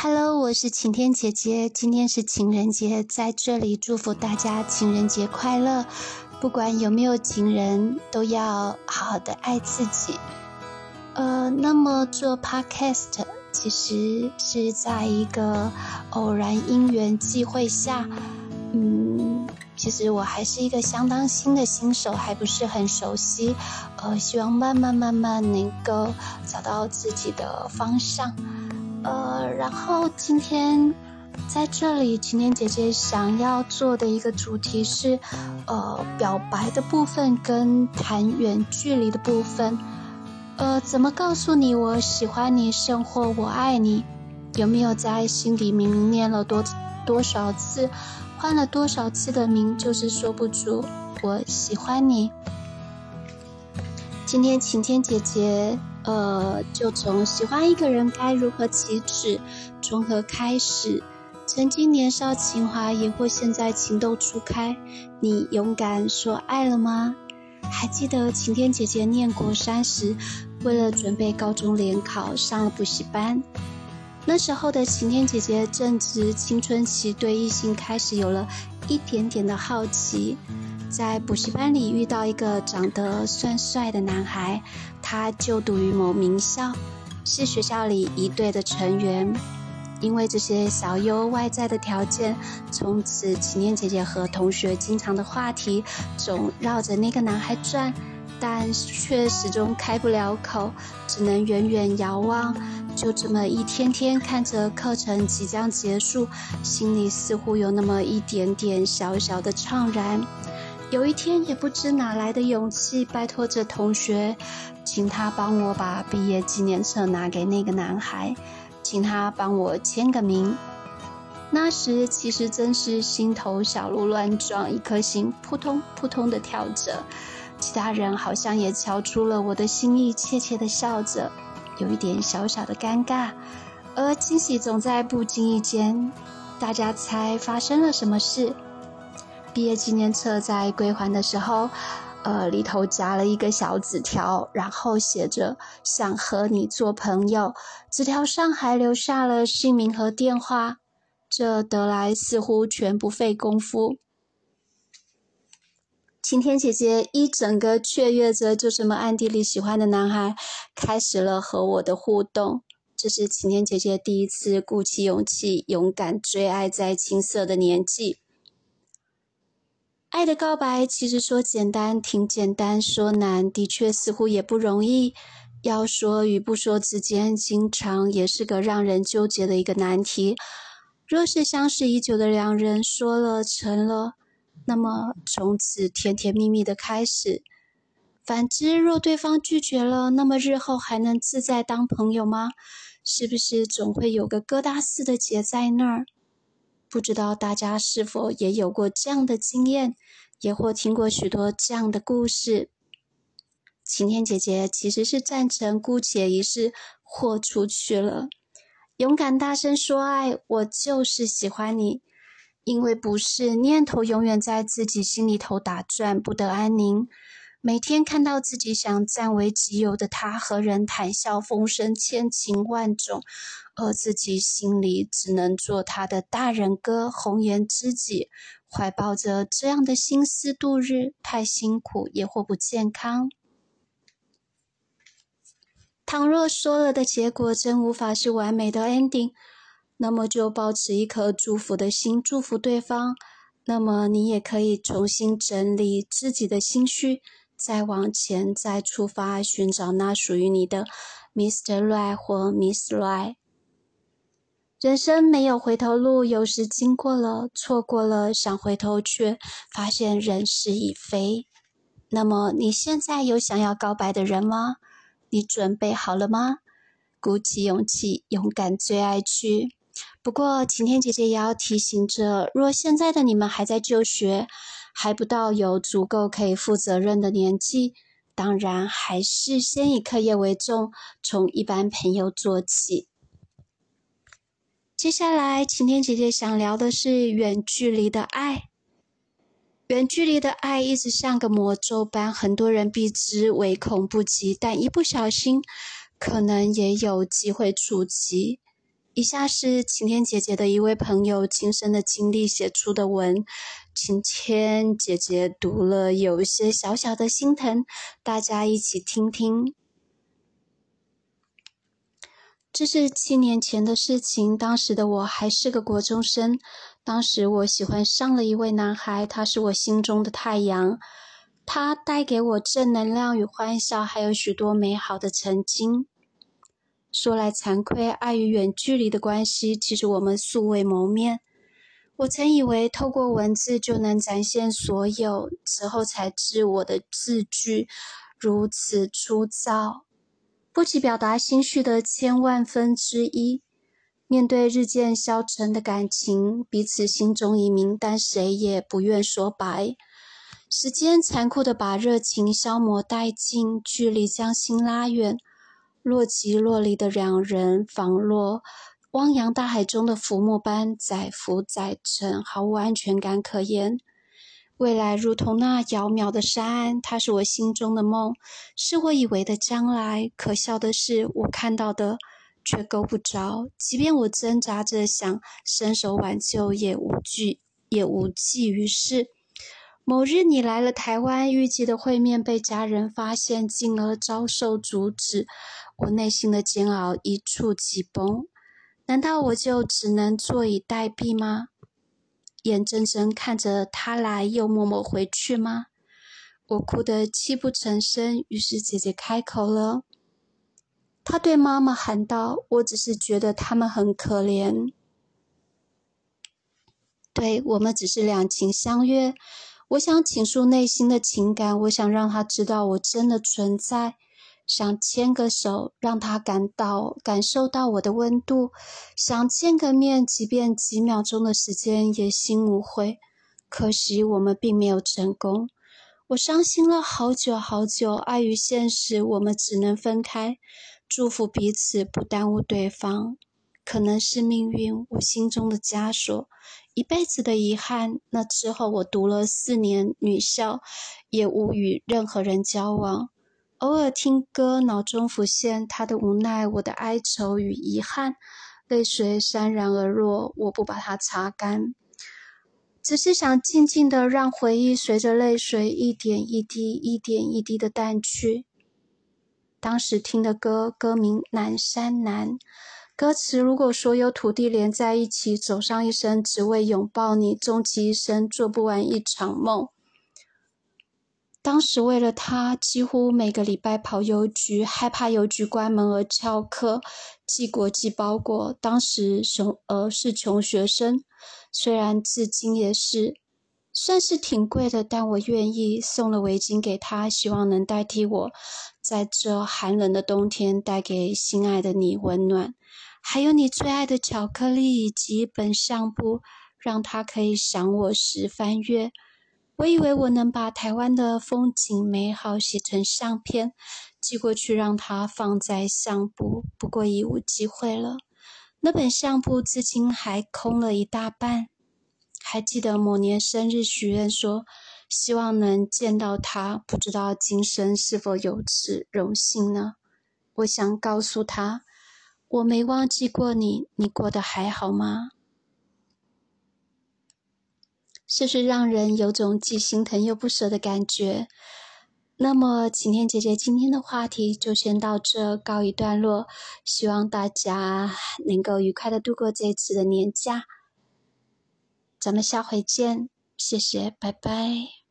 Hello，我是晴天姐姐。今天是情人节，在这里祝福大家情人节快乐。不管有没有情人，都要好好的爱自己。呃，那么做 Podcast 其实是在一个偶然因缘际会下，嗯，其实我还是一个相当新的新手，还不是很熟悉。呃，希望慢慢慢慢能够找到自己的方向。呃，然后今天在这里，晴天姐姐想要做的一个主题是，呃，表白的部分跟谈远距离的部分。呃，怎么告诉你我喜欢你，胜或我爱你？有没有在心底明明念了多多少次，换了多少次的名，就是说不出我喜欢你？今天晴天姐姐。呃，就从喜欢一个人该如何启齿，从何开始？曾经年少情怀，也或现在情窦初开，你勇敢说爱了吗？还记得晴天姐姐念国三时，为了准备高中联考上了补习班。那时候的晴天姐姐正值青春期，对异性开始有了一点点的好奇。在补习班里遇到一个长得算帅的男孩，他就读于某名校，是学校里一队的成员。因为这些小优外在的条件，从此晴天姐姐和同学经常的话题总绕着那个男孩转，但却始终开不了口，只能远远遥望。就这么一天天看着课程即将结束，心里似乎有那么一点点小小的怅然。有一天，也不知哪来的勇气，拜托着同学，请他帮我把毕业纪念册拿给那个男孩，请他帮我签个名。那时其实真是心头小鹿乱撞，一颗心扑通扑通的跳着。其他人好像也瞧出了我的心意，怯怯的笑着，有一点小小的尴尬。而惊喜总在不经意间，大家猜发生了什么事？毕业纪念册在归还的时候，呃，里头夹了一个小纸条，然后写着“想和你做朋友”。纸条上还留下了姓名和电话，这得来似乎全不费功夫。晴天姐姐一整个雀跃着，就这么暗地里喜欢的男孩，开始了和我的互动。这是晴天姐姐第一次鼓起勇气，勇敢追爱在青涩的年纪。爱的告白，其实说简单挺简单，说难的确似乎也不容易。要说与不说之间，经常也是个让人纠结的一个难题。若是相识已久的两人说了成了，那么从此甜甜蜜蜜的开始；反之，若对方拒绝了，那么日后还能自在当朋友吗？是不是总会有个疙瘩似的结在那儿？不知道大家是否也有过这样的经验，也或听过许多这样的故事。晴天姐姐其实是赞成姑且一试，豁出去了，勇敢大声说爱，我就是喜欢你，因为不是念头永远在自己心里头打转，不得安宁。每天看到自己想占为己有的他和人谈笑风生、千情万种，而自己心里只能做他的大人哥、红颜知己，怀抱着这样的心思度日，太辛苦也或不健康。倘若说了的结果真无法是完美的 ending，那么就保持一颗祝福的心，祝福对方。那么你也可以重新整理自己的心绪。再往前，再出发，寻找那属于你的 Mr. Right 或 Miss Right。人生没有回头路，有时经过了，错过了，想回头，却发现人事已非。那么，你现在有想要告白的人吗？你准备好了吗？鼓起勇气，勇敢追爱去。不过，晴天姐姐也要提醒着：若现在的你们还在就学，还不到有足够可以负责任的年纪，当然还是先以课业为重，从一般朋友做起。接下来，晴天姐姐想聊的是远距离的爱。远距离的爱一直像个魔咒般，很多人避之唯恐不及，但一不小心，可能也有机会触及。以下是晴天姐姐的一位朋友亲身的经历写出的文，晴天姐姐读了有一些小小的心疼，大家一起听听。这是七年前的事情，当时的我还是个国中生，当时我喜欢上了一位男孩，他是我心中的太阳，他带给我正能量与欢笑，还有许多美好的曾经。说来惭愧，碍于远距离的关系，其实我们素未谋面。我曾以为透过文字就能展现所有，此后才知我的字句如此粗糙，不及表达心绪的千万分之一。面对日渐消沉的感情，彼此心中已明，但谁也不愿说白。时间残酷的把热情消磨殆尽，距离将心拉远。若即若离的两人，仿若汪洋大海中的浮木般载浮载沉，毫无安全感可言。未来如同那遥渺的山岸，它是我心中的梦，是我以为的将来。可笑的是，我看到的却够不着。即便我挣扎着想伸手挽救，也无惧，也无济于事。某日你来了台湾，预计的会面被家人发现，进而遭受阻止。我内心的煎熬一触即崩，难道我就只能坐以待毙吗？眼睁睁看着他来又默默回去吗？我哭得泣不成声，于是姐姐开口了，她对妈妈喊道：“我只是觉得他们很可怜，对我们只是两情相悦。我想倾诉内心的情感，我想让他知道我真的存在。”想牵个手，让他感到感受到我的温度；想见个面，即便几秒钟的时间，也心无悔。可惜我们并没有成功，我伤心了好久好久。碍于现实，我们只能分开。祝福彼此，不耽误对方。可能是命运，我心中的枷锁，一辈子的遗憾。那之后，我读了四年女校，也无与任何人交往。偶尔听歌，脑中浮现他的无奈，我的哀愁与遗憾，泪水潸然而落。我不把它擦干，只是想静静的让回忆随着泪水一点一滴、一点一滴的淡去。当时听的歌，歌名《南山南》，歌词如果所有土地连在一起，走上一生只为拥抱你，终其一生做不完一场梦。当时为了他，几乎每个礼拜跑邮局，害怕邮局关门而翘课寄国际包裹。当时穷，呃，是穷学生，虽然至今也是，算是挺贵的，但我愿意送了围巾给他，希望能代替我，在这寒冷的冬天带给心爱的你温暖。还有你最爱的巧克力以及一本相簿，让他可以想我时翻阅。我以为我能把台湾的风景美好写成相片，寄过去让他放在相簿，不过已无机会了。那本相簿至今还空了一大半。还记得某年生日许愿说，希望能见到他，不知道今生是否有此荣幸呢？我想告诉他，我没忘记过你，你过得还好吗？是不是让人有种既心疼又不舍的感觉？那么晴天姐姐今天的话题就先到这告一段落，希望大家能够愉快的度过这次的年假。咱们下回见，谢谢，拜拜。